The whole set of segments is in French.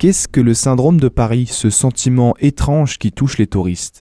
Qu'est-ce que le syndrome de Paris, ce sentiment étrange qui touche les touristes?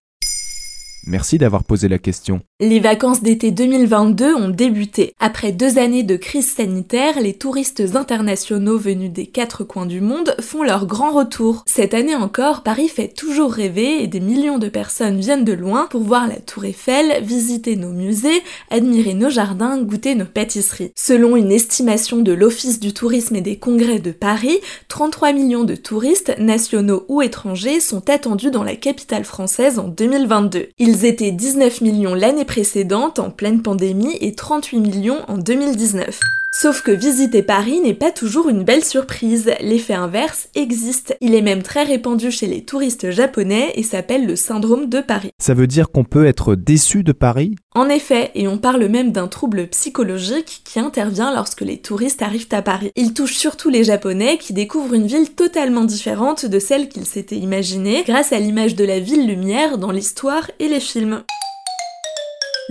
Merci d'avoir posé la question. Les vacances d'été 2022 ont débuté. Après deux années de crise sanitaire, les touristes internationaux venus des quatre coins du monde font leur grand retour. Cette année encore, Paris fait toujours rêver et des millions de personnes viennent de loin pour voir la Tour Eiffel, visiter nos musées, admirer nos jardins, goûter nos pâtisseries. Selon une estimation de l'Office du tourisme et des congrès de Paris, 33 millions de touristes, nationaux ou étrangers, sont attendus dans la capitale française en 2022. Ils étaient 19 millions l'année précédente en pleine pandémie et 38 millions en 2019. Sauf que visiter Paris n'est pas toujours une belle surprise, l'effet inverse existe. Il est même très répandu chez les touristes japonais et s'appelle le syndrome de Paris. Ça veut dire qu'on peut être déçu de Paris? En effet, et on parle même d'un trouble psychologique qui intervient lorsque les touristes arrivent à Paris. Il touche surtout les japonais qui découvrent une ville totalement différente de celle qu'ils s'étaient imaginée grâce à l'image de la ville lumière dans l'histoire et les films.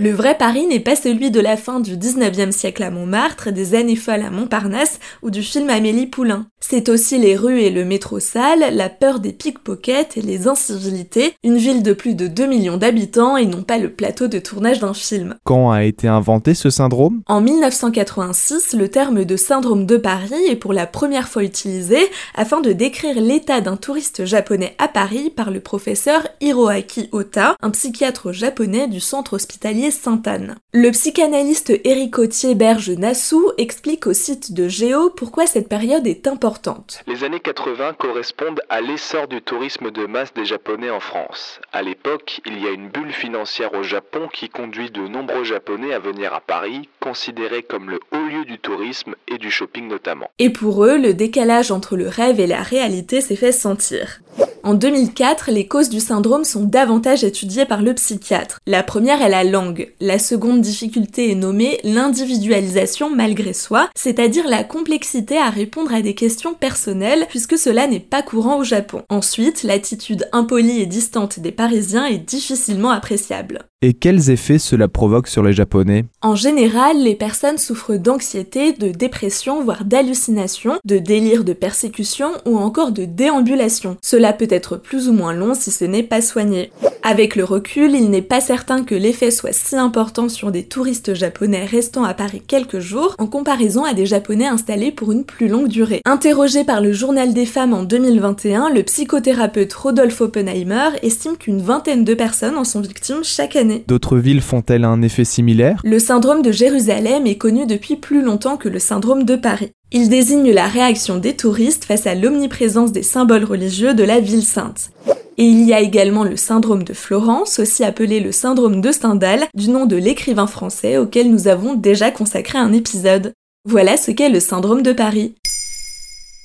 Le vrai Paris n'est pas celui de la fin du 19e siècle à Montmartre, des années folles à Montparnasse ou du film Amélie Poulain. C'est aussi les rues et le métro sale, la peur des pickpockets et les incivilités, une ville de plus de 2 millions d'habitants et non pas le plateau de tournage d'un film. Quand a été inventé ce syndrome? En 1986, le terme de syndrome de Paris est pour la première fois utilisé afin de décrire l'état d'un touriste japonais à Paris par le professeur Hiroaki Ota, un psychiatre japonais du centre hospitalier Sainte-Anne. Le psychanalyste Eric Thieberge Nassou explique au site de Géo pourquoi cette période est importante. Les années 80 correspondent à l'essor du tourisme de masse des Japonais en France. À l'époque, il y a une bulle financière au Japon qui conduit de nombreux Japonais à venir à Paris, considéré comme le haut lieu du tourisme et du shopping notamment. Et pour eux, le décalage entre le rêve et la réalité s'est fait sentir. En 2004, les causes du syndrome sont davantage étudiées par le psychiatre. La première est la langue. La seconde difficulté est nommée l'individualisation malgré soi, c'est-à-dire la complexité à répondre à des questions personnelles puisque cela n'est pas courant au Japon. Ensuite, l'attitude impolie et distante des Parisiens est difficilement appréciable. Et quels effets cela provoque sur les Japonais? En général, les personnes souffrent d'anxiété, de dépression, voire d'hallucination, de délire de persécution ou encore de déambulation. Cela peut être plus ou moins long si ce n'est pas soigné. Avec le recul, il n'est pas certain que l'effet soit si important sur des touristes japonais restant à Paris quelques jours en comparaison à des japonais installés pour une plus longue durée. Interrogé par le Journal des femmes en 2021, le psychothérapeute Rodolphe Oppenheimer estime qu'une vingtaine de personnes en sont victimes chaque année. D'autres villes font-elles un effet similaire? Le syndrome de Jérusalem est connu depuis plus longtemps que le syndrome de Paris. Il désigne la réaction des touristes face à l'omniprésence des symboles religieux de la ville sainte. Et il y a également le syndrome de Florence, aussi appelé le syndrome de Stendhal, du nom de l'écrivain français auquel nous avons déjà consacré un épisode. Voilà ce qu'est le syndrome de Paris.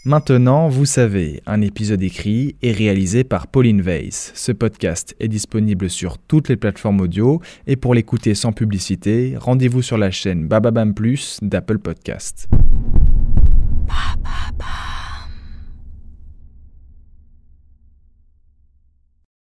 Maintenant, vous savez, un épisode écrit et réalisé par Pauline Weiss. Ce podcast est disponible sur toutes les plateformes audio et pour l'écouter sans publicité, rendez-vous sur la chaîne Bababam Plus d'Apple Podcast.